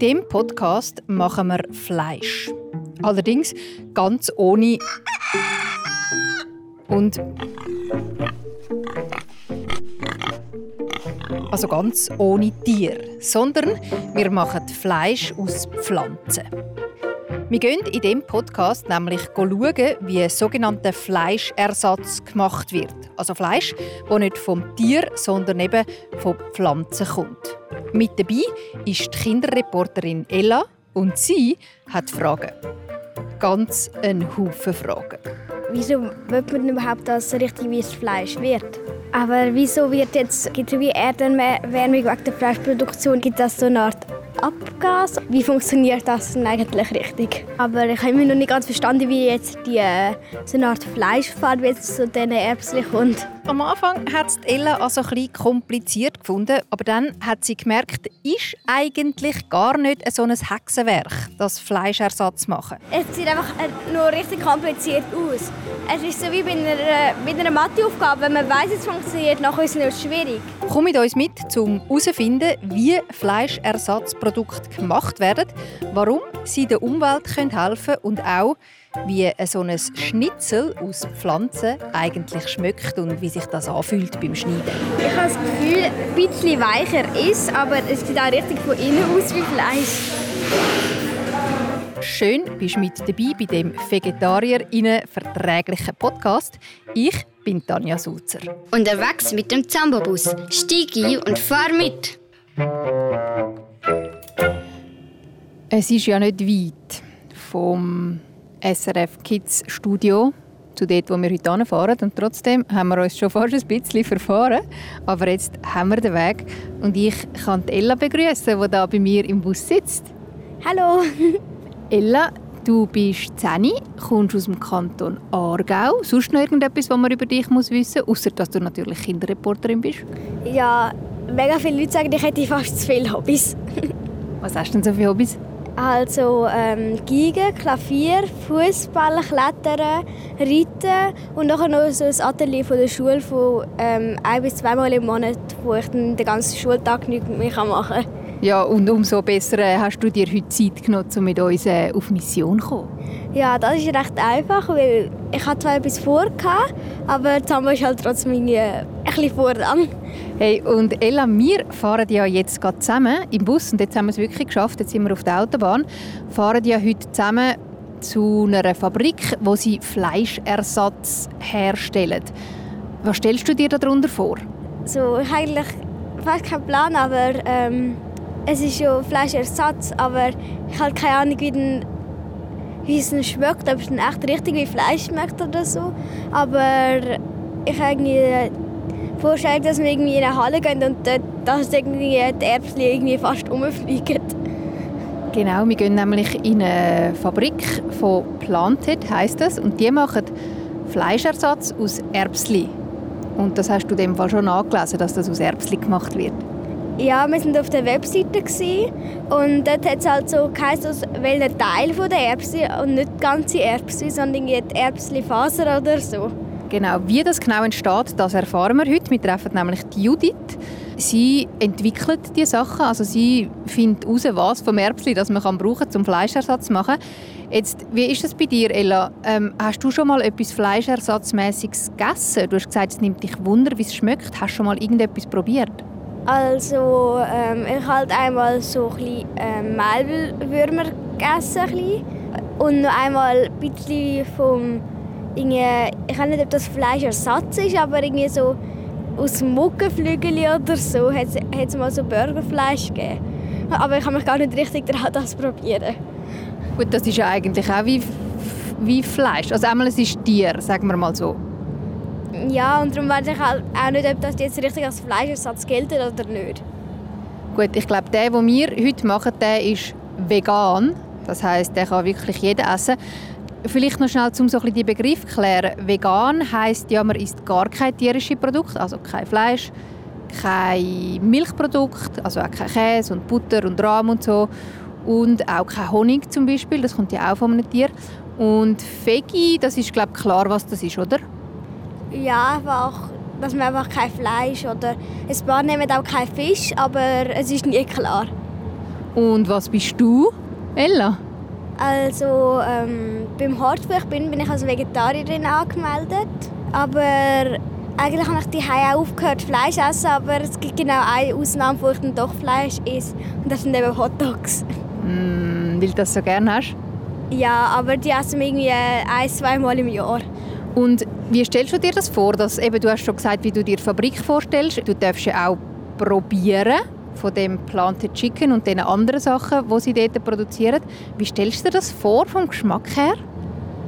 In diesem Podcast machen wir Fleisch. Allerdings ganz ohne und also ganz ohne Tier, sondern wir machen Fleisch aus Pflanzen. Wir gehen in diesem Podcast nämlich schauen, wie ein sogenannter Fleischersatz gemacht wird. Also Fleisch, das nicht vom Tier, sondern eben von Pflanzen kommt. Mit dabei ist die Kinderreporterin Ella und sie hat Fragen. Ganz ein Haufen Fragen. Wieso wird man überhaupt, dass es richtig wie Fleisch wird? Aber wieso wird jetzt, es wie Erderwärmung wegen der Fleischproduktion, gibt es so eine Art Abgas. Wie funktioniert das denn eigentlich richtig? Aber ich habe immer noch nicht ganz verstanden, wie jetzt die, äh, so eine Art Fleischfarbe zu diesen Erbsen kommt. Am Anfang hat es Ella also ein bisschen kompliziert gefunden, aber dann hat sie gemerkt, ist eigentlich gar nicht so ein Hexenwerk, das Fleischersatz machen. Es sieht einfach äh, nur richtig kompliziert aus. Es ist so wie bei einer, bei einer Matheaufgabe, wenn man weiß, es funktioniert, nachher ist es schwierig. Komm mit uns mit, um herauszufinden, wie Fleischersatzprodukte gemacht werden, warum sie der Umwelt helfen können und auch, wie so ein Schnitzel aus Pflanzen eigentlich schmeckt und wie sich das anfühlt beim Schneiden. Ich habe das Gefühl, ein bisschen weicher ist, aber es sieht auch richtig von innen aus wie Fleisch. Schön, bist du mit dabei bei dem Vegetarierinnen verträglichen Podcast. Ich bin Tanja Sulzer. Unterwegs mit dem Zambobus. Stieg ein und fahr mit. Es ist ja nicht weit vom SRF Kids Studio zu dort, wo wir heute hinfahren. Und trotzdem haben wir uns schon fast ein bisschen verfahren. Aber jetzt haben wir den Weg. Und ich kann Ella begrüßen, die da bei mir im Bus sitzt. Hallo. Ella, du bist 10, kommst aus dem Kanton Aargau. Sonst noch irgendetwas, was man über dich muss wissen muss, außer dass du natürlich Kinderreporterin bist? Ja, mega viele Leute sagen, ich hätte fast zu viele Hobbys. Was hast du denn so für Hobbys? Also ähm, Geige, Klavier, Fußball, Klettern, Reiten und nachher noch so ein Atelier von der Schule von ähm, ein bis zweimal im Monat, wo ich dann den ganzen Schultag nichts mehr machen kann. Ja, und umso besser äh, hast du dir heute Zeit genommen, um mit uns äh, auf Mission zu kommen. Ja, das ist recht einfach, weil ich hatte zwar etwas vor, aber Zamba ist halt trotzdem irgendwie ein bisschen voran. Hey, und Ella, wir fahren ja jetzt gerade zusammen im Bus und jetzt haben wir es wirklich geschafft, jetzt sind wir auf der Autobahn, fahren ja heute zusammen zu einer Fabrik, wo sie Fleischersatz herstellen. Was stellst du dir darunter vor? So, ich habe eigentlich fast keinen Plan, aber ähm, es ist ja Fleischersatz, aber ich habe keine Ahnung, wie, den, wie es schmeckt, ob es echt richtig wie Fleisch schmeckt oder so. Aber ich habe irgendwie vorstellen, dass wir irgendwie in eine Halle gehen und dort, dass irgendwie die Erbsen irgendwie fast umfliegen. Genau, wir gehen nämlich in eine Fabrik von Planted, heisst das, und die machen Fleischersatz aus Erbsli. Und das hast du dem Fall schon angelesen, dass das aus Erbsli gemacht wird. Ja, wir waren auf der Webseite und dort hat es halt so geheißen, aus welchen Teil von der Erbsen und nicht ganze Erbsen, sondern die Erbsli-Faser oder so. Genau, wie das genau entsteht, das erfahren wir heute. Wir treffen nämlich die Judith. Sie entwickelt die Sachen, also sie findet heraus, was vom Erbsli das man kann brauchen zum Fleischersatz zu machen. Jetzt, wie ist es bei dir, Ella? Ähm, hast du schon mal etwas Fleischersatzmäßiges gegessen? Du hast gesagt, es nimmt dich Wunder, wie es schmeckt. Hast du schon mal irgendetwas probiert? Also, ähm, ich habe einmal so ein bisschen ähm, Mehlwürmer gegessen. Bisschen. Und noch einmal ein bisschen vom ich weiß nicht, ob das Fleischersatz ist, aber irgendwie so aus Muckenflügel oder so hat es mal so Burgerfleisch gegeben. Aber ich habe mich gar nicht richtig daran das probieren. Gut, das ist ja eigentlich auch wie, wie Fleisch. Also einmal es ist Tier, sagen wir mal so. Ja, und darum weiß ich halt auch nicht, ob das jetzt richtig als Fleischersatz gilt oder nicht. Gut, ich glaube, der, den wir heute machen, der ist vegan. Das heißt, der kann wirklich jeder essen. Vielleicht noch schnell, um so ein Begriff zu klären. Vegan heisst ja, man isst gar kein tierisches Produkt, also kein Fleisch, kein Milchprodukt, also auch kein Käse und Butter und Rahm und so. Und auch kein Honig zum Beispiel, das kommt ja auch von einem Tier. Und Veggie, das ist glaube ich klar, was das ist, oder? Ja, einfach, dass man einfach kein Fleisch oder ein paar nehmen auch kein Fisch, aber es ist nie klar. Und was bist du, Ella? Also ähm, beim Hort, wo ich bin, bin ich als Vegetarierin angemeldet. Aber eigentlich habe ich die auch aufgehört Fleisch essen, aber es gibt genau eine Ausnahme, wo ich dann doch Fleisch esse. Und das sind eben Hotdogs. Mm, weil du das so gerne hast? Ja, aber die essen wir irgendwie ein, zwei Mal im Jahr. Und wie stellst du dir das vor? Dass, eben, du hast schon gesagt, wie du dir die Fabrik vorstellst. Du darfst ja auch probieren von dem Planted Chicken und den anderen Sachen, die sie dort produzieren. Wie stellst du dir das vor vom Geschmack her?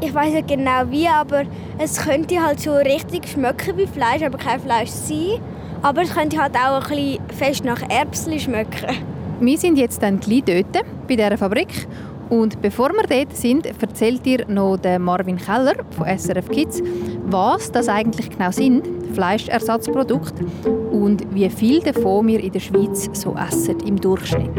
Ich weiß nicht genau wie, aber es könnte halt so richtig schmecken wie Fleisch, aber kein Fleisch sein. Aber es könnte halt auch ein bisschen fest nach Erbsen schmecken. Wir sind jetzt dann gleich dort, bei dieser Fabrik. Und bevor wir dort sind, erzählt dir noch der Marvin Keller von SRF Kids, was das eigentlich genau sind, Fleischersatzprodukte, und wie viel davon wir in der Schweiz so essen im Durchschnitt.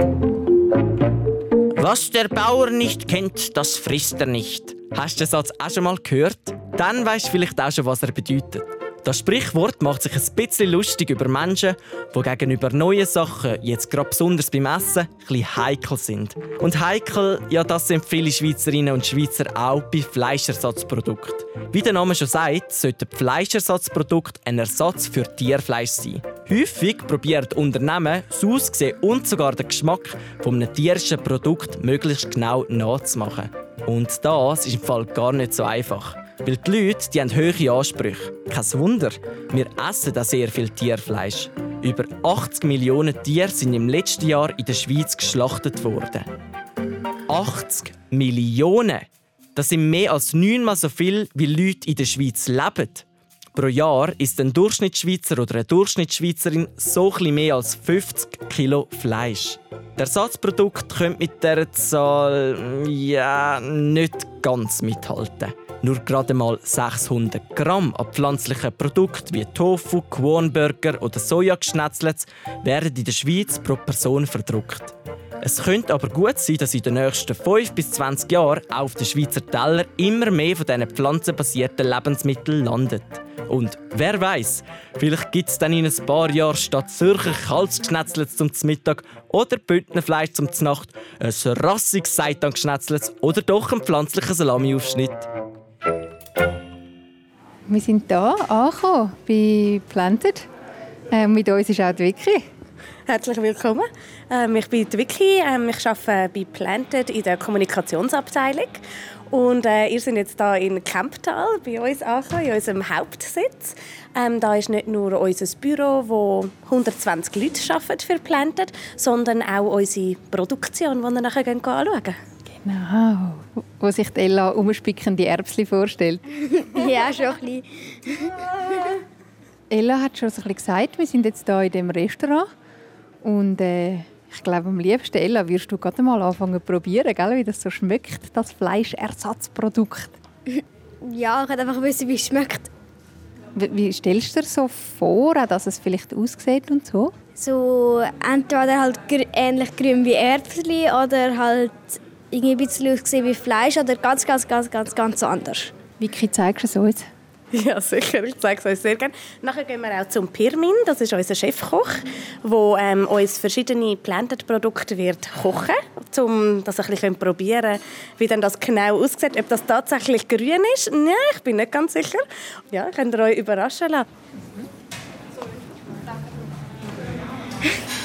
Was der Bauer nicht kennt, das frisst er nicht. Hast du den Satz auch schon mal gehört? Dann weißt du vielleicht auch schon, was er bedeutet. Das Sprichwort macht sich ein bisschen lustig über Menschen, die gegenüber neuen Sachen, jetzt gerade besonders beim Essen, ein bisschen heikel sind. Und heikel, ja, das sind viele Schweizerinnen und Schweizer auch bei Fleischersatzprodukten. Wie der Name schon sagt, sollten Fleischersatzprodukte ein Ersatz für Tierfleisch sein. Häufig probieren Unternehmen, das Aussehen und sogar den Geschmack von einem tierischen Produkt möglichst genau nachzumachen. Und das ist im Fall gar nicht so einfach. Weil die Leute die haben hohe Ansprüche. Kein Wunder, wir essen da sehr viel Tierfleisch. Über 80 Millionen Tiere sind im letzten Jahr in der Schweiz geschlachtet worden. 80 Millionen! Das sind mehr als neunmal so viel, wie Leute in der Schweiz leben. Pro Jahr ist ein Durchschnittsschweizer oder eine Durchschnittsschweizerin so etwas mehr als 50 Kilo Fleisch. Der Ersatzprodukt könnte mit dieser Zahl ja nicht ganz mithalten. Nur gerade mal 600 Gramm an pflanzlichen Produkten wie Tofu, Quornburger oder Sojageschnetzlets werden in der Schweiz pro Person verdruckt. Es könnte aber gut sein, dass in den nächsten 5 bis 20 Jahren auf den Schweizer Teller immer mehr von diesen pflanzenbasierten Lebensmitteln landet. Und wer weiß, vielleicht gibt es dann in ein paar Jahren statt Zürcher Kalbsgeschnetzlets zum Mittag oder Bündnerfleisch zum Nacht ein rassiges Seitan-Geschnetzlets oder doch einen pflanzlichen Salamiaufschnitt. Wir sind hier angekommen bei Planted. Äh, mit uns ist auch die Vicky. Herzlich willkommen. Ähm, ich bin Vicky. Ähm, ich arbeite bei Planted in der Kommunikationsabteilung. Und äh, ihr seid jetzt hier in Kemptal bei uns angekommen, in unserem Hauptsitz. Ähm, da ist nicht nur unser Büro, wo 120 Leute arbeiten für Planted, sondern auch unsere Produktion, die wir nachher anschauen können. Genau. Wo sich Ella umspickende Erbsen vorstellt. ja, schon ein bisschen. Ella hat schon ein bisschen gesagt, wir sind jetzt hier in dem Restaurant. Und äh, ich glaube, am liebsten, Ella, wirst du gerade mal anfangen zu probieren, gell? wie das so schmeckt, das Fleischersatzprodukt. Ja, ich wollte einfach wissen, wie es schmeckt. Wie, wie stellst du dir so vor, dass es vielleicht aussieht und so? So entweder halt gr ähnlich grün wie Erbsen oder halt irgendwie ein bisschen aussehen wie Fleisch oder ganz, ganz, ganz, ganz, ganz anders. Vicky, zeigst du es uns? Ja, sicher. Ich zeige es euch sehr gerne. Nachher gehen wir auch zum Pirmin. Das ist unser Chefkoch, der ähm, uns verschiedene Planted-Produkte wird kochen um das ein bisschen probieren wie denn das genau aussieht. Ob das tatsächlich grün ist? Nein, ich bin nicht ganz sicher. Ja, könnt ihr euch überraschen lassen.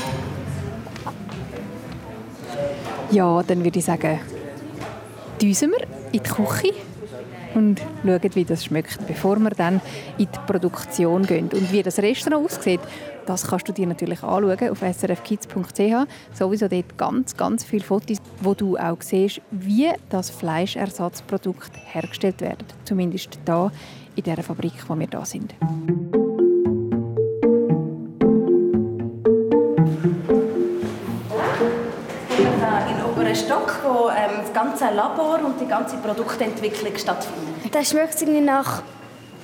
Ja, dann würde ich sagen, düsen wir in die Küche und schauen, wie das schmeckt, bevor wir dann in die Produktion gehen. Und wie das Restaurant aussieht, das kannst du dir natürlich anschauen auf srfkids.ch. Sowieso dort ganz, ganz viele Fotos, wo du auch siehst, wie das Fleischersatzprodukt hergestellt wird. Zumindest hier in der Fabrik, wo wir da sind. Stock, wo ähm, das ganze Labor und die ganze Produktentwicklung stattfindet. Das schmeckt irgendwie nach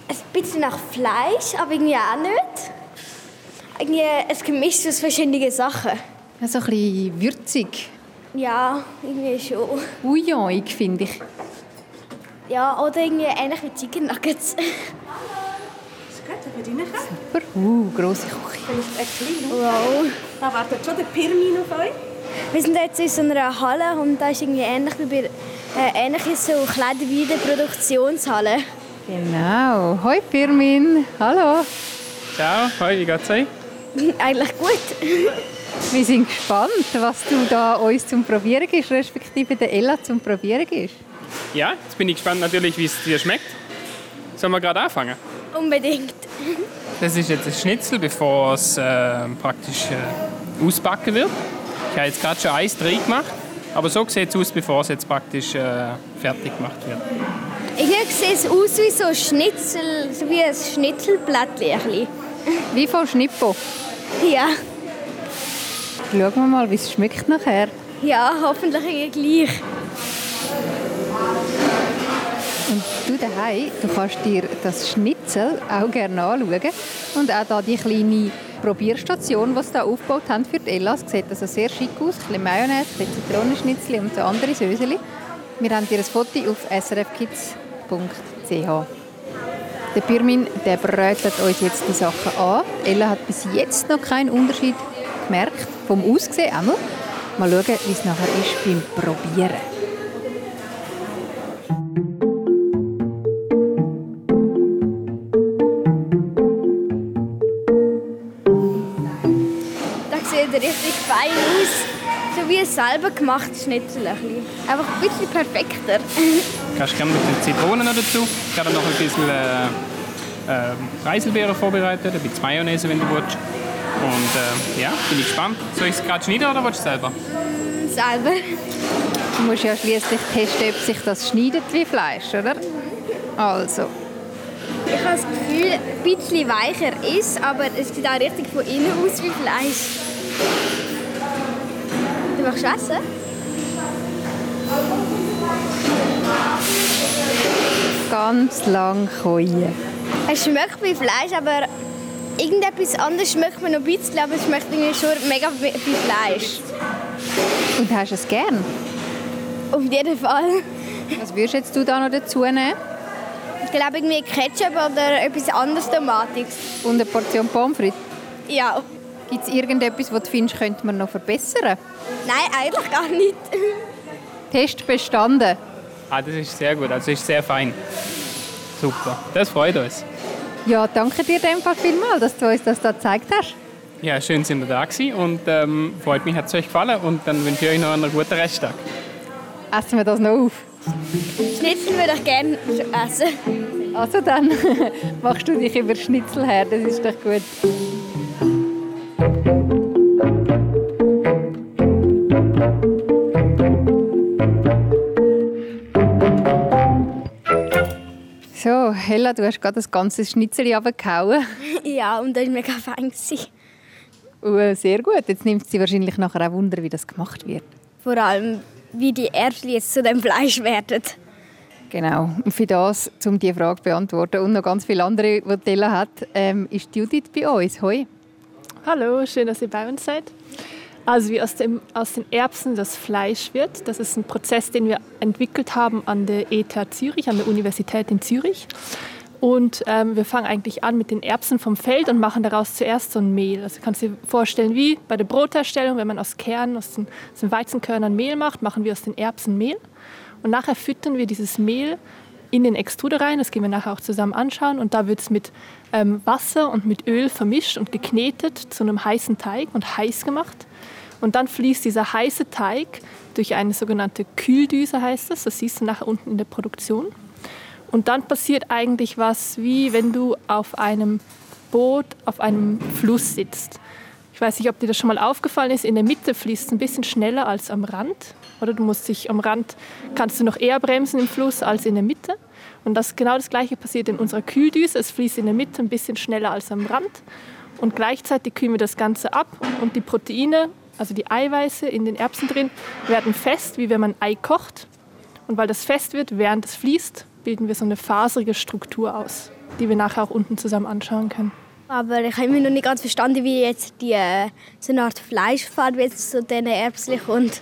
ein bisschen nach Fleisch, aber irgendwie auch nicht. Irgendwie ein Gemisch aus verschiedenen Sachen. Ja, so ein bisschen würzig. Ja, irgendwie schon. Bouillon, finde ich. Ja, oder irgendwie ähnlich wie Chicken Nuggets. Super. Uh, grosse Küche. Wow. Da wartet schon der Pirmin auf euch. Wir sind jetzt in so einer Halle und da ist irgendwie ähnlich wie bei äh, ähnlich ist so Kleider wie in der Produktionshalle. Genau. Hoi Pirmin. Hallo. Ciao, hoi, wie geht's euch? Eigentlich gut. Wir sind gespannt, was du da uns zum Probieren gibst, respektive der Ella zum Probieren gibst. Ja, jetzt bin ich gespannt natürlich, wie es dir schmeckt. Sollen wir gerade anfangen? Unbedingt. Das ist jetzt ein Schnitzel, bevor es äh, praktisch äh, ausbacken wird. Ich habe jetzt gerade schon Eis drin gemacht, aber so sieht es aus, bevor es jetzt praktisch äh, fertig gemacht wird. Irgendwie sieht es aus wie so ein Schnitzel, so wie ein Schnitzelblättchen. Wie von Schnippo. Ja. Schauen wir mal, wie es schmeckt nachher. Ja, hoffentlich gleich. Und du daheim, du kannst dir das Schnitzel auch gerne anschauen. Und auch da die kleine Probierstation, die sie da aufgebaut haben für die. Es sieht also sehr schick aus. Ein bisschen Mayonnaise, ein bisschen Zitronenschnitzel und so andere Söseli. Wir haben dir ein Foto auf srfkids.ch. Der Pirmin der brötet uns jetzt die Sachen an. Ella hat bis jetzt noch keinen Unterschied gemerkt, vom Aussehen einmal. Mal schauen, wie es nachher ist beim Probieren. Wie ein selber gemachtes Schnitzel. Einfach ein bisschen perfekter. Kannst gerne noch die Zitronen noch dazu. Ich habe noch ein bisschen äh, äh, Preiselbeeren vorbereitet, ein bisschen Mayonnaise, wenn du willst. Und äh, ja, bin ich gespannt. Soll ich es gerade schneiden oder willst du es selber? Selber. Du musst ja schließlich testen, ob sich das schneidet wie Fleisch, oder? Also, Ich habe das Gefühl, ein bisschen weicher ist, aber es sieht auch richtig von innen aus wie Fleisch. Du machst essen? ganz lang keuen. Es schmeckt wie Fleisch, aber irgendetwas anderes schmeckt mir noch ein bisschen, aber es schmeckt irgendwie schon mega wie Fleisch. Und hast du es gern? Auf jeden Fall. Was würdest jetzt du da noch dazu nehmen? Ich glaube irgendwie Ketchup oder etwas anderes Tomatiges. Und eine Portion Pommes frites? Ja. Gibt es irgendetwas, was du findest, könnte man noch verbessern? Nein, eigentlich gar nicht. Test bestanden. Ah, das ist sehr gut, also ist sehr fein. Super, das freut uns. Ja, danke dir dem Fall vielmals, dass du uns das da gezeigt hast. Ja, schön sind wir da gewesen und ähm, freut mich, hat es euch gefallen und dann wünsche ich euch noch einen guten Resttag. Essen wir das noch auf. Schnitzel würde ich gerne essen. Also dann machst du dich über Schnitzel her, das ist doch gut. So, Hella, du hast gerade das ganze Schnitzel runtergehauen. Ja, und das war mega fein. Uh, sehr gut. Jetzt nimmt sie wahrscheinlich nachher auch Wunder, wie das gemacht wird. Vor allem, wie die Erbsen jetzt zu dem Fleisch werden. Genau. Und für das, um diese Frage zu beantworten und noch ganz viele andere, die Tella hat, ähm, ist Judith bei uns. Hoi. Hallo, schön, dass ihr bei uns seid. Also wie aus, dem, aus den Erbsen das Fleisch wird, das ist ein Prozess, den wir entwickelt haben an der ETH Zürich, an der Universität in Zürich. Und ähm, wir fangen eigentlich an mit den Erbsen vom Feld und machen daraus zuerst so ein Mehl. Also kannst du dir vorstellen, wie bei der Brotherstellung, wenn man aus Kernen, aus den, aus den Weizenkörnern Mehl macht, machen wir aus den Erbsen Mehl. Und nachher füttern wir dieses Mehl in den Extruder rein. Das gehen wir nachher auch zusammen anschauen. Und da wird es mit ähm, Wasser und mit Öl vermischt und geknetet zu einem heißen Teig und heiß gemacht. Und dann fließt dieser heiße Teig durch eine sogenannte Kühldüse, heißt das. Das siehst du nachher unten in der Produktion. Und dann passiert eigentlich was, wie wenn du auf einem Boot auf einem Fluss sitzt. Ich weiß nicht, ob dir das schon mal aufgefallen ist. In der Mitte fließt es ein bisschen schneller als am Rand. Oder du musst dich am Rand kannst du noch eher bremsen im Fluss als in der Mitte. Und das genau das Gleiche passiert in unserer Kühldüse. Es fließt in der Mitte ein bisschen schneller als am Rand. Und gleichzeitig kühlen wir das Ganze ab und die Proteine, also die Eiweiße in den Erbsen drin, werden fest, wie wenn man Ei kocht. Und weil das fest wird, während es fließt, bilden wir so eine faserige Struktur aus, die wir nachher auch unten zusammen anschauen können. Aber ich habe immer noch nicht ganz verstanden, wie jetzt die, äh, so eine Art Fleischfarbe jetzt zu diesen Erbsen kommt.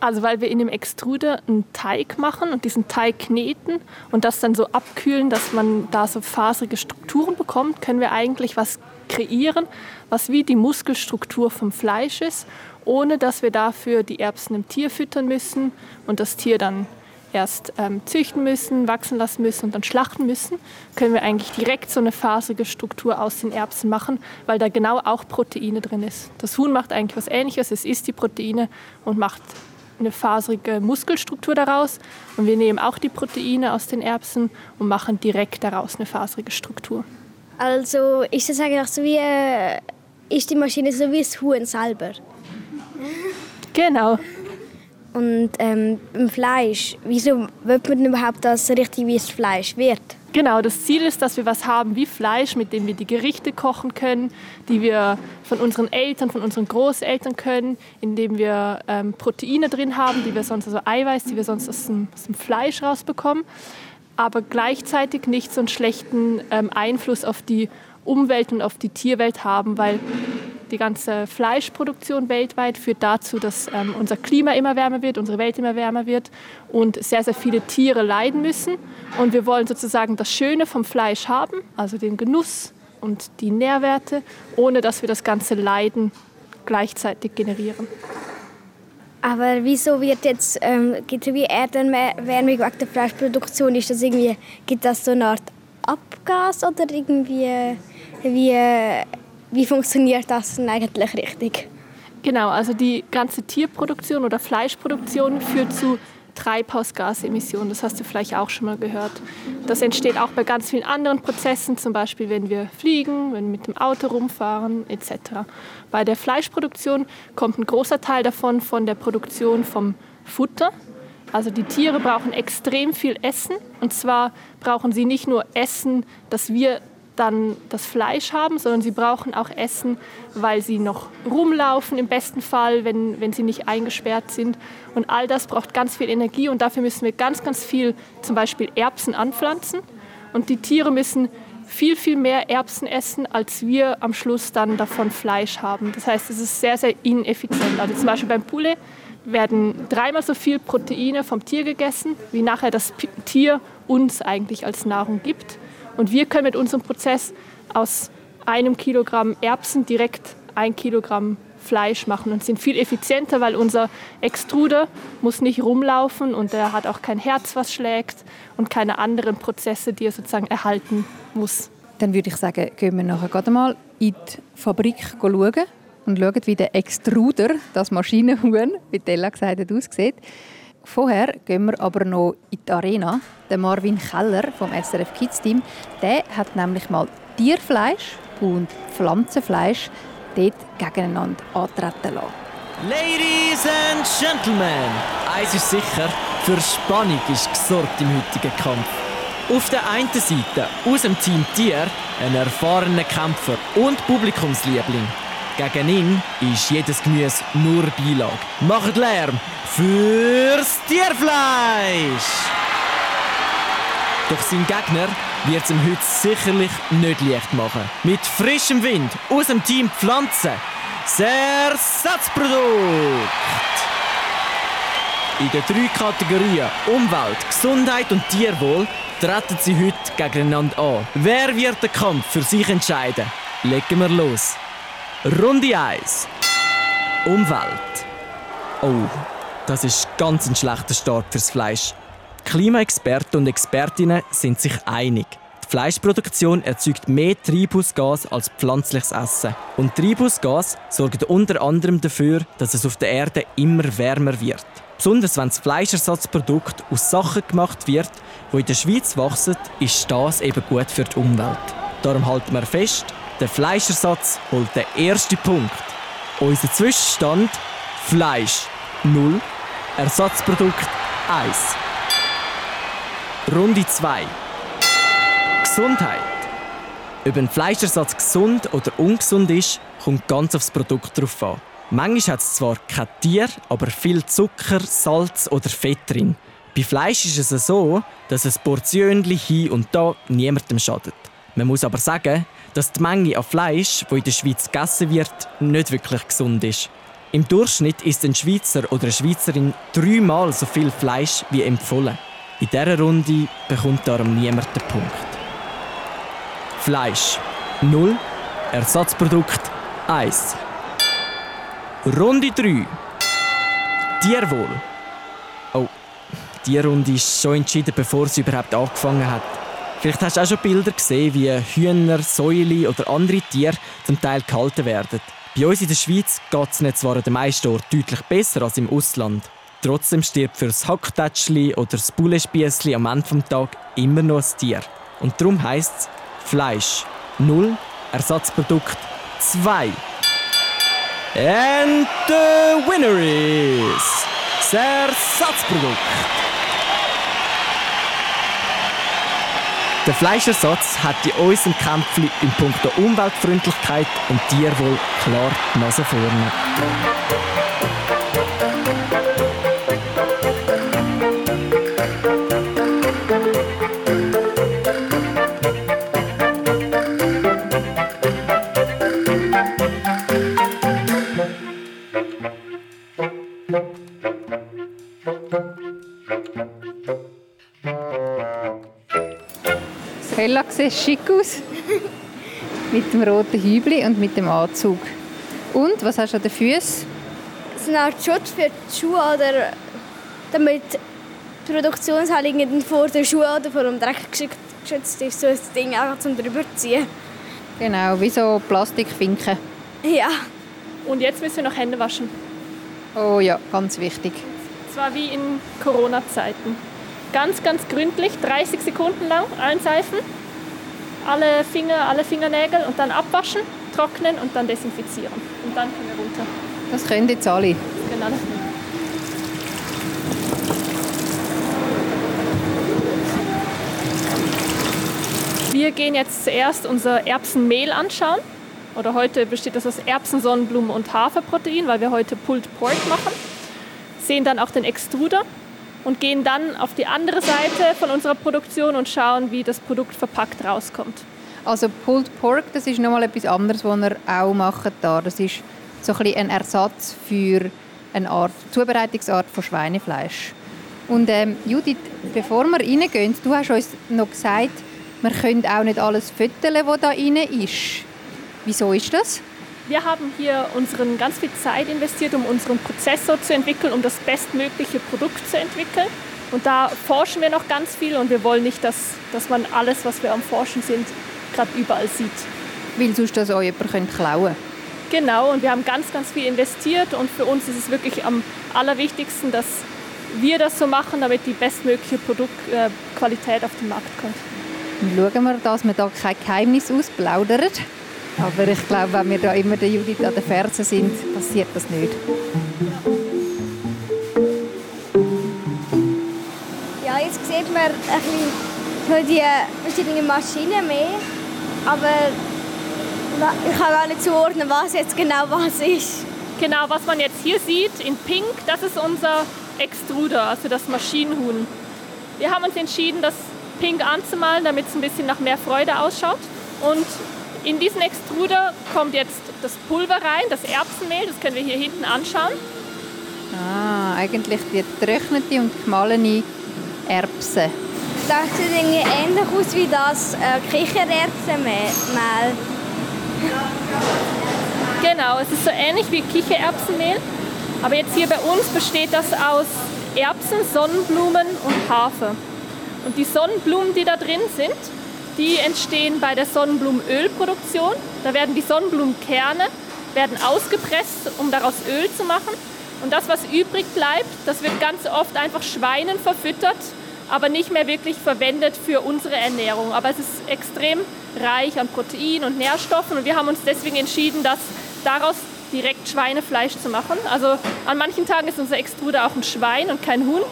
Also weil wir in dem Extruder einen Teig machen und diesen Teig kneten und das dann so abkühlen, dass man da so faserige Strukturen bekommt, können wir eigentlich was kreieren, was wie die Muskelstruktur vom Fleisch ist, ohne dass wir dafür die Erbsen im Tier füttern müssen und das Tier dann erst ähm, züchten müssen, wachsen lassen müssen und dann schlachten müssen, können wir eigentlich direkt so eine faserige Struktur aus den Erbsen machen, weil da genau auch Proteine drin ist. Das Huhn macht eigentlich was Ähnliches, es isst die Proteine und macht eine faserige Muskelstruktur daraus. Und wir nehmen auch die Proteine aus den Erbsen und machen direkt daraus eine faserige Struktur. Also ist das eigentlich so wie äh, ist die Maschine so wie das Huhn selber? Genau. Und ähm, beim Fleisch, wieso wird man überhaupt das richtig wie das Fleisch wird? Genau, das Ziel ist, dass wir was haben wie Fleisch, mit dem wir die Gerichte kochen können, die wir von unseren Eltern, von unseren Großeltern können, indem wir ähm, Proteine drin haben, die wir sonst, also Eiweiß, die wir sonst aus dem, aus dem Fleisch rausbekommen, aber gleichzeitig nicht so einen schlechten ähm, Einfluss auf die Umwelt und auf die Tierwelt haben, weil die ganze Fleischproduktion weltweit führt dazu, dass ähm, unser Klima immer wärmer wird, unsere Welt immer wärmer wird und sehr, sehr viele Tiere leiden müssen. Und wir wollen sozusagen das Schöne vom Fleisch haben, also den Genuss und die Nährwerte, ohne dass wir das ganze Leiden gleichzeitig generieren. Aber wieso wird jetzt ähm, wie Erdenwärmung wegen der Fleischproduktion? Ist das irgendwie gibt das so eine Art Abgas oder irgendwie wie wie funktioniert das denn eigentlich richtig? Genau, also die ganze Tierproduktion oder Fleischproduktion führt zu Treibhausgasemissionen. Das hast du vielleicht auch schon mal gehört. Das entsteht auch bei ganz vielen anderen Prozessen, zum Beispiel wenn wir fliegen, wenn wir mit dem Auto rumfahren etc. Bei der Fleischproduktion kommt ein großer Teil davon von der Produktion vom Futter. Also die Tiere brauchen extrem viel Essen. Und zwar brauchen sie nicht nur Essen, das wir dann das Fleisch haben, sondern sie brauchen auch Essen, weil sie noch rumlaufen im besten Fall, wenn, wenn sie nicht eingesperrt sind. Und all das braucht ganz viel Energie und dafür müssen wir ganz, ganz viel zum Beispiel Erbsen anpflanzen. Und die Tiere müssen viel, viel mehr Erbsen essen, als wir am Schluss dann davon Fleisch haben. Das heißt, es ist sehr, sehr ineffizient. Also zum Beispiel beim Poulet werden dreimal so viel Proteine vom Tier gegessen, wie nachher das Tier uns eigentlich als Nahrung gibt. Und wir können mit unserem Prozess aus einem Kilogramm Erbsen direkt ein Kilogramm Fleisch machen und sind viel effizienter, weil unser Extruder muss nicht rumlaufen und er hat auch kein Herz, was schlägt und keine anderen Prozesse, die er sozusagen erhalten muss. Dann würde ich sagen, gehen wir nachher gerade mal in die Fabrik schauen und schauen, wie der Extruder, das Maschinenhuhn, wie Della gesagt hat, aussieht. Vorher gehen wir aber noch in die Arena. Der Marvin Keller vom SRF Kids Team, der hat nämlich mal Tierfleisch und Pflanzenfleisch dort gegeneinander antreten lassen. Ladies and Gentlemen, eins ist sicher, für Spannung ist gesorgt im heutigen Kampf. Auf der einen Seite aus dem Team Tier ein erfahrener Kämpfer und Publikumsliebling. Gegen ihn ist jedes Gemüse nur Beilage. Macht Lärm fürs Tierfleisch! Doch sein Gegner wird es ihm heute sicherlich nicht leicht machen. Mit frischem Wind aus dem Team Pflanzen. Das Ersatzprodukt! In den drei Kategorien Umwelt, Gesundheit und Tierwohl treten sie heute gegeneinander an. Wer wird den Kampf für sich entscheiden? Legen wir los. Runde 1. Umwelt. Oh, das ist ganz ein schlechter Start fürs Fleisch. Klimaexperten und Expertinnen sind sich einig. Die Fleischproduktion erzeugt mehr Treibhausgas als pflanzliches Essen. Und Treibhausgas sorgt unter anderem dafür, dass es auf der Erde immer wärmer wird. Besonders wenn das Fleischersatzprodukt aus Sachen gemacht wird, die in der Schweiz wachsen, ist das eben gut für die Umwelt. Darum halten wir fest, der Fleischersatz holt den ersten Punkt. Unser Zwischenstand Fleisch 0, Ersatzprodukt 1. Runde 2. Gesundheit. Ob ein Fleischersatz gesund oder ungesund ist, kommt ganz aufs Produkt drauf an. Manchmal hat es zwar kein Tier, aber viel Zucker, Salz oder Fett drin. Bei Fleisch ist es so, dass ein Portionchen hier und da niemandem schadet. Man muss aber sagen, dass die Menge an Fleisch, die in der Schweiz gegessen wird, nicht wirklich gesund ist. Im Durchschnitt isst ein Schweizer oder eine Schweizerin dreimal so viel Fleisch wie empfohlen. In dieser Runde bekommt darum niemand den Punkt. Fleisch 0, Ersatzprodukt 1. Runde 3. Tierwohl. Oh, die Runde ist schon entschieden, bevor sie überhaupt angefangen hat. Vielleicht hast du auch schon Bilder gesehen, wie Hühner, Säule oder andere Tiere zum Teil gehalten werden. Bei uns in der Schweiz geht es zwar an den meisten Orten deutlich besser als im Ausland. Trotzdem stirbt für das Hacktätschli oder das Bullespiessli am Ende des Tages immer noch ein Tier. Und darum heisst es Fleisch 0, Ersatzprodukt 2. And the winner is das Ersatzprodukt. Der Fleischersatz hat in unserem Kämpfli in puncto Umweltfreundlichkeit und Tierwohl klar die Nase vorne. Sieht schick aus. mit dem roten Hübli und mit dem Anzug. Und, was hast du an den Füßen? Das ist eine Art Schutz für die Schuhe oder damit die Produktionshalle irgendwie vor den Schuhen oder vor dem Dreck geschützt ist, so ein Ding einfach zum drüber ziehen. Genau, wie so Plastikfinken. Ja. Und jetzt müssen wir noch Hände waschen. Oh ja, ganz wichtig. Zwar wie in Corona-Zeiten. Ganz, ganz gründlich, 30 Sekunden lang einseifen, alle Finger, alle Fingernägel und dann abwaschen, trocknen und dann desinfizieren. Und dann können wir runter. Das können jetzt alle. Genau. Wir gehen jetzt zuerst unser Erbsenmehl anschauen. Oder heute besteht das aus Erbsen, Sonnenblumen und Haferprotein, weil wir heute Pulled Pork machen. Sehen dann auch den Extruder und gehen dann auf die andere Seite von unserer Produktion und schauen, wie das Produkt verpackt rauskommt. Also Pulled Pork, das ist nochmal etwas anderes, was ihr auch macht da. Das ist so ein, ein Ersatz für eine Art Zubereitungsart von Schweinefleisch. Und ähm, Judith, bevor wir reingehen, du hast uns noch gesagt, wir können auch nicht alles fütteln, was da rein ist. Wieso ist das? Wir haben hier unseren ganz viel Zeit investiert, um unseren Prozessor zu entwickeln, um das bestmögliche Produkt zu entwickeln. Und da forschen wir noch ganz viel und wir wollen nicht, dass, dass man alles, was wir am Forschen sind, gerade überall sieht. Weil sonst das auch jemand könnte klauen Genau, und wir haben ganz, ganz viel investiert und für uns ist es wirklich am allerwichtigsten, dass wir das so machen, damit die bestmögliche Produktqualität auf den Markt kommt. Dann schauen wir, dass wir da kein Geheimnis ausplaudern. Aber ich glaube, wenn wir da immer der Judith an den Fersen sind, passiert das nicht. Ja, jetzt sieht man ein bisschen die verschiedenen Maschinen mehr. Aber ich kann gar nicht zuordnen, was jetzt genau was ist. Genau, was man jetzt hier sieht in Pink, das ist unser Extruder, also das Maschinenhuhn. Wir haben uns entschieden, das Pink anzumalen, damit es ein bisschen nach mehr Freude ausschaut. Und in diesen Extruder kommt jetzt das Pulver rein, das Erbsenmehl, das können wir hier hinten anschauen. Ah, eigentlich die getrocknete und gemahlene Erbse. Das sieht irgendwie ähnlich aus wie das äh, Kichererbsenmehl. Genau, es ist so ähnlich wie Kichererbsenmehl. Aber jetzt hier bei uns besteht das aus Erbsen, Sonnenblumen und Hafer. Und die Sonnenblumen, die da drin sind, die entstehen bei der Sonnenblumenölproduktion. Da werden die Sonnenblumenkerne werden ausgepresst, um daraus Öl zu machen. Und das, was übrig bleibt, das wird ganz oft einfach Schweinen verfüttert, aber nicht mehr wirklich verwendet für unsere Ernährung. Aber es ist extrem reich an Protein und Nährstoffen und wir haben uns deswegen entschieden, das daraus direkt Schweinefleisch zu machen. Also an manchen Tagen ist unser Extruder auch ein Schwein und kein Huhn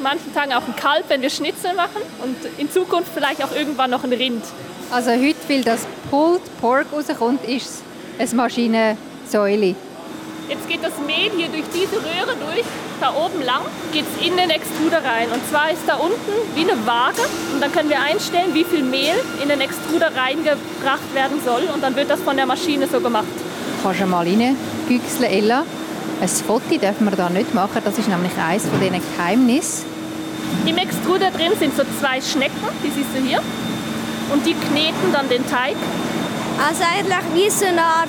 manchen Tagen auch ein Kalb, wenn wir Schnitzel machen und in Zukunft vielleicht auch irgendwann noch ein Rind. Also heute, weil das Pulled Pork rauskommt, ist es eine Maschinensäule. Jetzt geht das Mehl hier durch diese Röhre durch, da oben lang, geht es in den Extruder rein. Und zwar ist da unten wie eine Waage und dann können wir einstellen, wie viel Mehl in den Extruder reingebracht werden soll und dann wird das von der Maschine so gemacht. Kannst du mal reingüchseln, Ella? Ein Foto dürfen wir da nicht machen, das ist nämlich eines von diesen Geheimnissen. Im Extruder drin sind so zwei Schnecken, die siehst du hier. Und die kneten dann den Teig. Also eigentlich wie so eine Art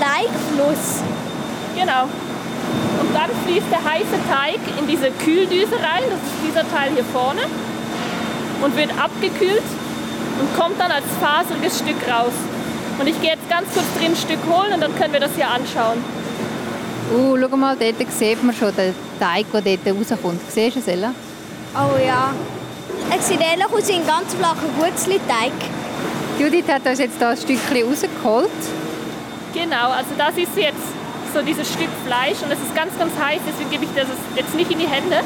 Teigfluss. Genau. Und dann fließt der heiße Teig in diese Kühldüse rein, das ist dieser Teil hier vorne, und wird abgekühlt und kommt dann als faseriges Stück raus. Und ich gehe jetzt ganz kurz drin ein Stück holen und dann können wir das hier anschauen. Uh, schau mal, dort sieht man schon den Teig, der dort rauskommt. Siehst du es, Ella? Oh ja. Es sieht ähnlich aus wie ein ganz flacher Gutzli-Teig. Judith hat uns jetzt hier ein Stückchen rausgeholt. Genau, also das ist jetzt so dieses Stück Fleisch und es ist ganz, ganz heiß, deswegen gebe ich das jetzt nicht in die Hände.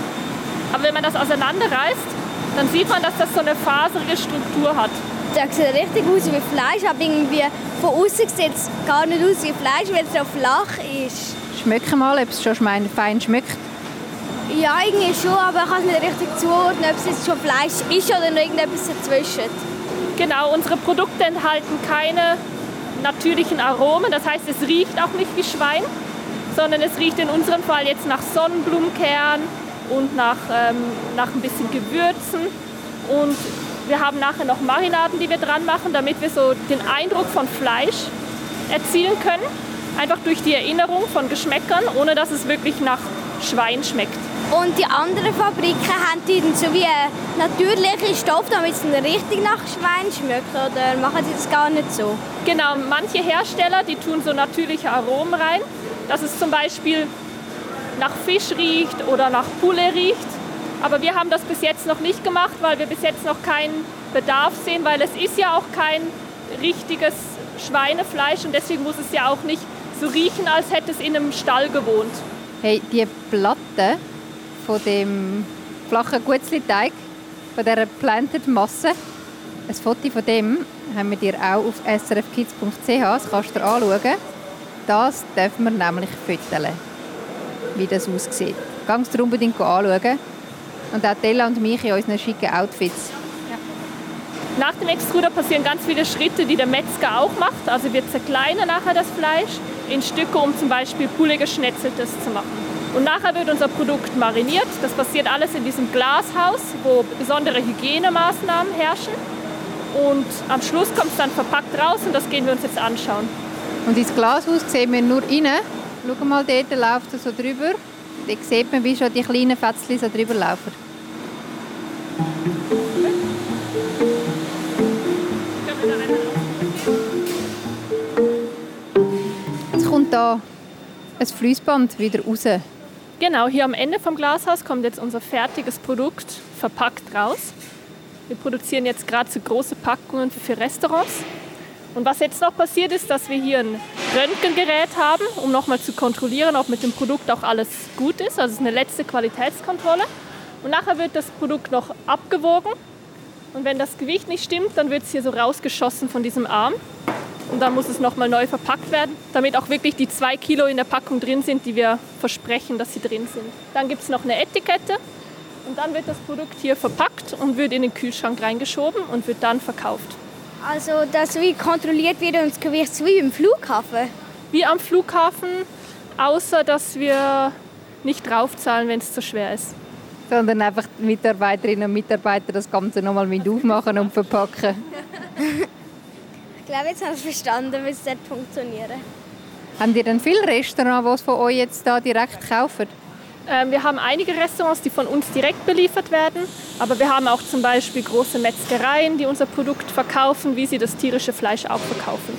Aber wenn man das auseinanderreißt, dann sieht man, dass das so eine faserige Struktur hat. Das sieht richtig aus wie Fleisch, aber irgendwie von außen sieht es gar nicht aus wie Fleisch, weil es so flach ist. Schmecken mal, ob es schon fein schmeckt. Ja, irgendwie schon, aber ich kann es nicht richtig zuordnen, ob es jetzt schon Fleisch ist oder noch irgendetwas dazwischen. Genau, unsere Produkte enthalten keine natürlichen Aromen, das heißt, es riecht auch nicht wie Schwein, sondern es riecht in unserem Fall jetzt nach Sonnenblumenkern und nach, ähm, nach ein bisschen Gewürzen. Und wir haben nachher noch Marinaden, die wir dran machen, damit wir so den Eindruck von Fleisch erzielen können. Einfach durch die Erinnerung von Geschmäckern, ohne dass es wirklich nach Schwein schmeckt. Und die anderen Fabriken haben die dann so wie natürliche Stoff, damit es dann richtig nach Schwein schmeckt? Oder machen sie das gar nicht so? Genau, manche Hersteller, die tun so natürliche Aromen rein, dass es zum Beispiel nach Fisch riecht oder nach Poulet riecht. Aber wir haben das bis jetzt noch nicht gemacht, weil wir bis jetzt noch keinen Bedarf sehen, weil es ist ja auch kein richtiges Schweinefleisch und deswegen muss es ja auch nicht so riechen, als hätte es in einem Stall gewohnt. Hey, die Platte von dem flachen Gutzli-Teig, von dieser Planted Masse, ein Foto von dem haben wir dir auch auf srfkids.ch, das kannst du dir anschauen. Das dürfen wir nämlich fütteln, wie das aussieht. Kannst du unbedingt anschauen. Und auch Tella und mich in unseren schicken Outfits. Nach dem Extruder passieren ganz viele Schritte, die der Metzger auch macht. Also wir zerkleinern nachher das Fleisch in Stücke, um zum Beispiel Poulet geschnetzeltes zu machen. Und nachher wird unser Produkt mariniert. Das passiert alles in diesem Glashaus, wo besondere Hygienemaßnahmen herrschen. Und am Schluss kommt es dann verpackt raus und das gehen wir uns jetzt anschauen. Und ins Glashaus sehen wir nur rein. Schau mal, dort läuft es so drüber. Dort sieht man, wie schon die kleinen Fätzchen so drüber laufen. Ein Fließband wieder raus. Genau, hier am Ende vom Glashaus kommt jetzt unser fertiges Produkt verpackt raus. Wir produzieren jetzt gerade so große Packungen für Restaurants. Und was jetzt noch passiert ist, dass wir hier ein Röntgengerät haben, um nochmal zu kontrollieren, ob mit dem Produkt auch alles gut ist. Also es ist eine letzte Qualitätskontrolle. Und nachher wird das Produkt noch abgewogen. Und wenn das Gewicht nicht stimmt, dann wird es hier so rausgeschossen von diesem Arm. Und dann muss es nochmal neu verpackt werden, damit auch wirklich die zwei Kilo in der Packung drin sind, die wir versprechen, dass sie drin sind. Dann gibt es noch eine Etikette und dann wird das Produkt hier verpackt und wird in den Kühlschrank reingeschoben und wird dann verkauft. Also, dass wie kontrolliert wird und das Gewicht wie im Flughafen? Wie am Flughafen, außer dass wir nicht draufzahlen, wenn es zu schwer ist. Sondern einfach die Mitarbeiterinnen und Mitarbeiter das Ganze nochmal mit aufmachen und verpacken. ich glaube, jetzt habe ich verstanden, wie es dort funktioniert. Haben ihr denn viele Restaurants, die es von euch jetzt da direkt kaufen? Ähm, wir haben einige Restaurants, die von uns direkt beliefert werden, aber wir haben auch zum Beispiel große Metzgereien, die unser Produkt verkaufen, wie sie das tierische Fleisch auch verkaufen.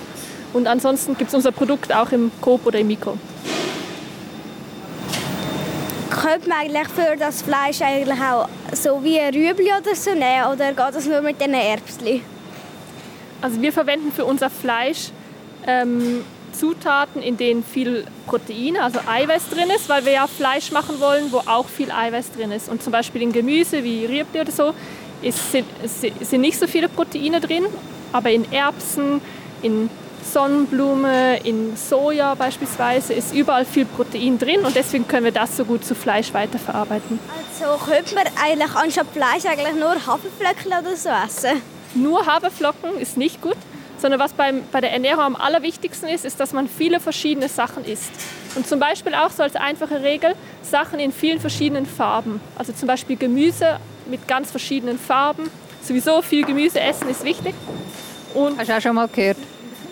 Und ansonsten gibt es unser Produkt auch im Coop oder im Mikro. Könnte man eigentlich für das Fleisch eigentlich auch so wie ein Rüebli oder so nehmen oder geht das nur mit den Erbsen? Also wir verwenden für unser Fleisch ähm, Zutaten, in denen viel Protein, also Eiweiß drin ist, weil wir ja Fleisch machen wollen, wo auch viel Eiweiß drin ist. Und zum Beispiel in Gemüse wie Rüebli oder so ist, sind, sind nicht so viele Proteine drin, aber in Erbsen, in Sonnenblume, in Soja beispielsweise ist überall viel Protein drin und deswegen können wir das so gut zu Fleisch weiterverarbeiten. Also könnte man eigentlich anstatt Fleisch eigentlich nur Haferflocken oder so essen? Nur Haferflocken ist nicht gut, sondern was beim, bei der Ernährung am allerwichtigsten ist, ist, dass man viele verschiedene Sachen isst. Und zum Beispiel auch so als einfache Regel Sachen in vielen verschiedenen Farben. Also zum Beispiel Gemüse mit ganz verschiedenen Farben. Sowieso viel Gemüse essen ist wichtig. Und Hast du auch schon mal gehört?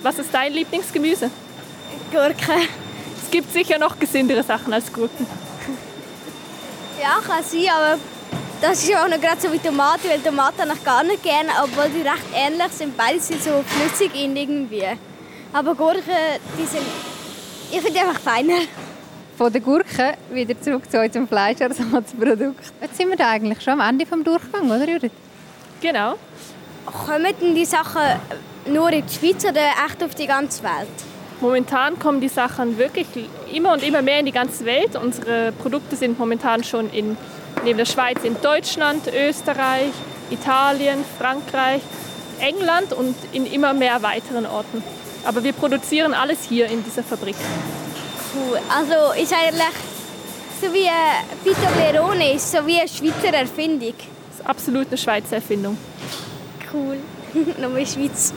was ist dein Lieblingsgemüse? Gurke. Es gibt sicher noch gesündere Sachen als Gurken. Ja, kann sein, aber das ist auch noch gerade so wie Tomaten, weil Tomaten habe ich gar nicht gerne, obwohl die recht ähnlich sind. Beide sind so flüssig in irgendwie. Aber Gurken, die sind... Ich finde die einfach feiner. Von der Gurke wieder zurück zu unserem Fleischersatzprodukt. Jetzt sind wir da eigentlich schon am Ende des Durchgangs, oder Judith? Genau. Kommen denn die Sachen nur in die Schweiz oder echt auf die ganze Welt? Momentan kommen die Sachen wirklich immer und immer mehr in die ganze Welt. Unsere Produkte sind momentan schon in, neben der Schweiz in Deutschland, Österreich, Italien, Frankreich, England und in immer mehr weiteren Orten. Aber wir produzieren alles hier in dieser Fabrik. Cool. Also ist eigentlich so wie ein Pito ist so wie eine Schweizer Erfindung. Das ist absolut eine Schweizer Erfindung. Cool. Nochmal Schweiz.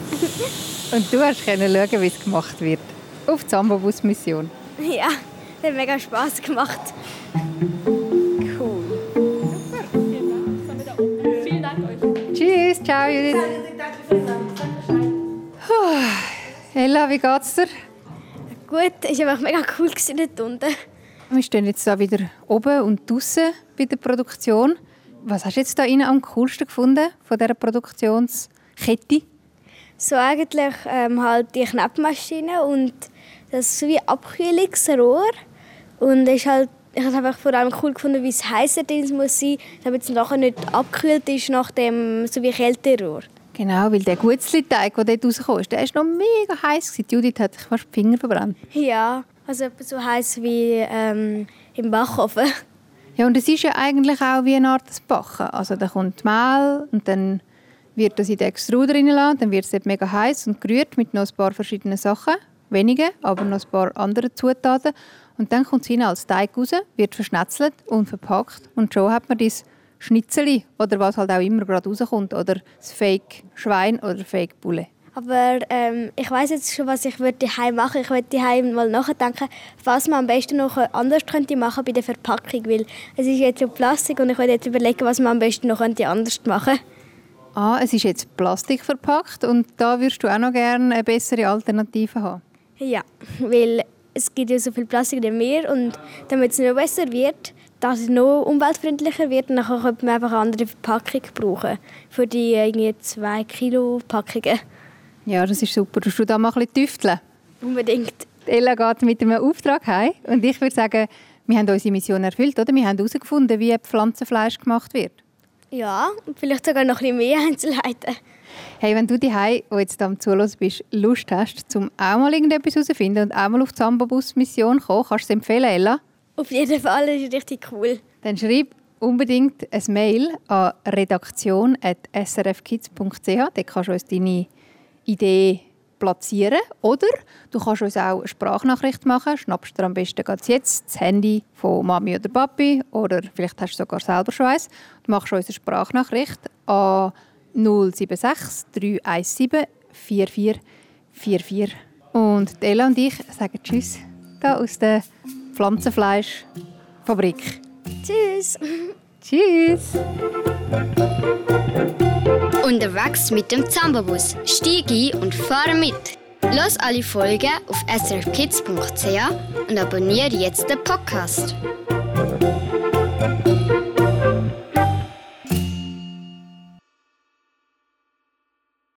Und du hast können schauen, wie es gemacht wird. Auf die Samba-Bus-Mission. Ja, das hat mega Spass gemacht. Ciao Judith. Puh. Ella, wie geht's dir? Gut, es war einfach mega cool dort unten. Wir stehen jetzt da wieder oben und draußen bei der Produktion. Was hast du jetzt da innen am coolsten gefunden von dieser Produktionskette? So eigentlich ähm, halt die Knappmaschine und das ist so wie Abkühlungsrohr. Und es ist halt, ich habe einfach vor allem cool gefunden, wie es heißer drin muss sein, damit es nachher nicht abgekühlt ist nach dem so wie Kälterohr. Genau, weil der Gutzli-Teig, der dort rausgekommen ist, der ist noch mega heiß. Judith hat sich fast die Finger verbrannt. Ja, also etwa so heiß wie ähm, im Backofen. Ja, und es ist ja eigentlich auch wie eine Art Backen. Also da kommt Mehl und dann wird das in den Extruder reingelassen, dann wird es dort mega heiß und gerührt mit noch ein paar verschiedenen Sachen. Wenige, aber noch ein paar andere Zutaten. Und dann kommt es hinein als Teig raus, wird verschnetzelt und verpackt. Und schon hat man das Schnitzeli oder was halt auch immer gerade rauskommt. Oder das Fake Schwein oder Fake Bulle. Aber ähm, ich weiß jetzt schon, was ich daheim machen würde. Ich würde daheim mal nachdenken, was man am besten noch anders könnte machen bei der Verpackung, weil es ist jetzt so Plastik und ich würde jetzt überlegen, was man am besten noch anders machen könnte. Ah, es ist jetzt Plastik verpackt und da würdest du auch noch gerne eine bessere Alternative haben? Ja, weil es gibt ja so viel Plastik im Meer und damit es noch besser wird, dass es noch umweltfreundlicher wird, dann könnte man einfach eine andere Verpackung brauchen für die irgendwie 2 Kilo Packungen. Ja, das ist super. Du da mal ein bisschen tüfteln? Unbedingt. Ella geht mit einem Auftrag heim und ich würde sagen, wir haben unsere Mission erfüllt, oder? Wir haben herausgefunden, wie Pflanzenfleisch gemacht wird. Ja, und vielleicht sogar noch ein bisschen mehr Einzelheiten. Hey, wenn du die wo jetzt am Zuhören bist, Lust hast, um auch mal irgendetwas herauszufinden und auch mal auf die Samba-Bus-Mission kommen, kannst du es empfehlen, Ella? Auf jeden Fall, das ist richtig cool. Dann schreib unbedingt ein Mail an redaktion.srfkids.ch. Dort kannst du uns deine Idee platzieren. Oder du kannst uns auch eine Sprachnachricht machen. Schnappst dir am besten jetzt das Handy von Mami oder Papi oder vielleicht hast du sogar selber schon eins. Du machst uns eine Sprachnachricht an 076 317 4444. Und Ella und ich sagen Tschüss hier aus der Pflanzenfleischfabrik. Tschüss. Tschüss. Unterwegs mit dem Zambabus. Stieg ein und fahre mit. Los alle Folgen auf srfkids.ch und abonniere jetzt den Podcast.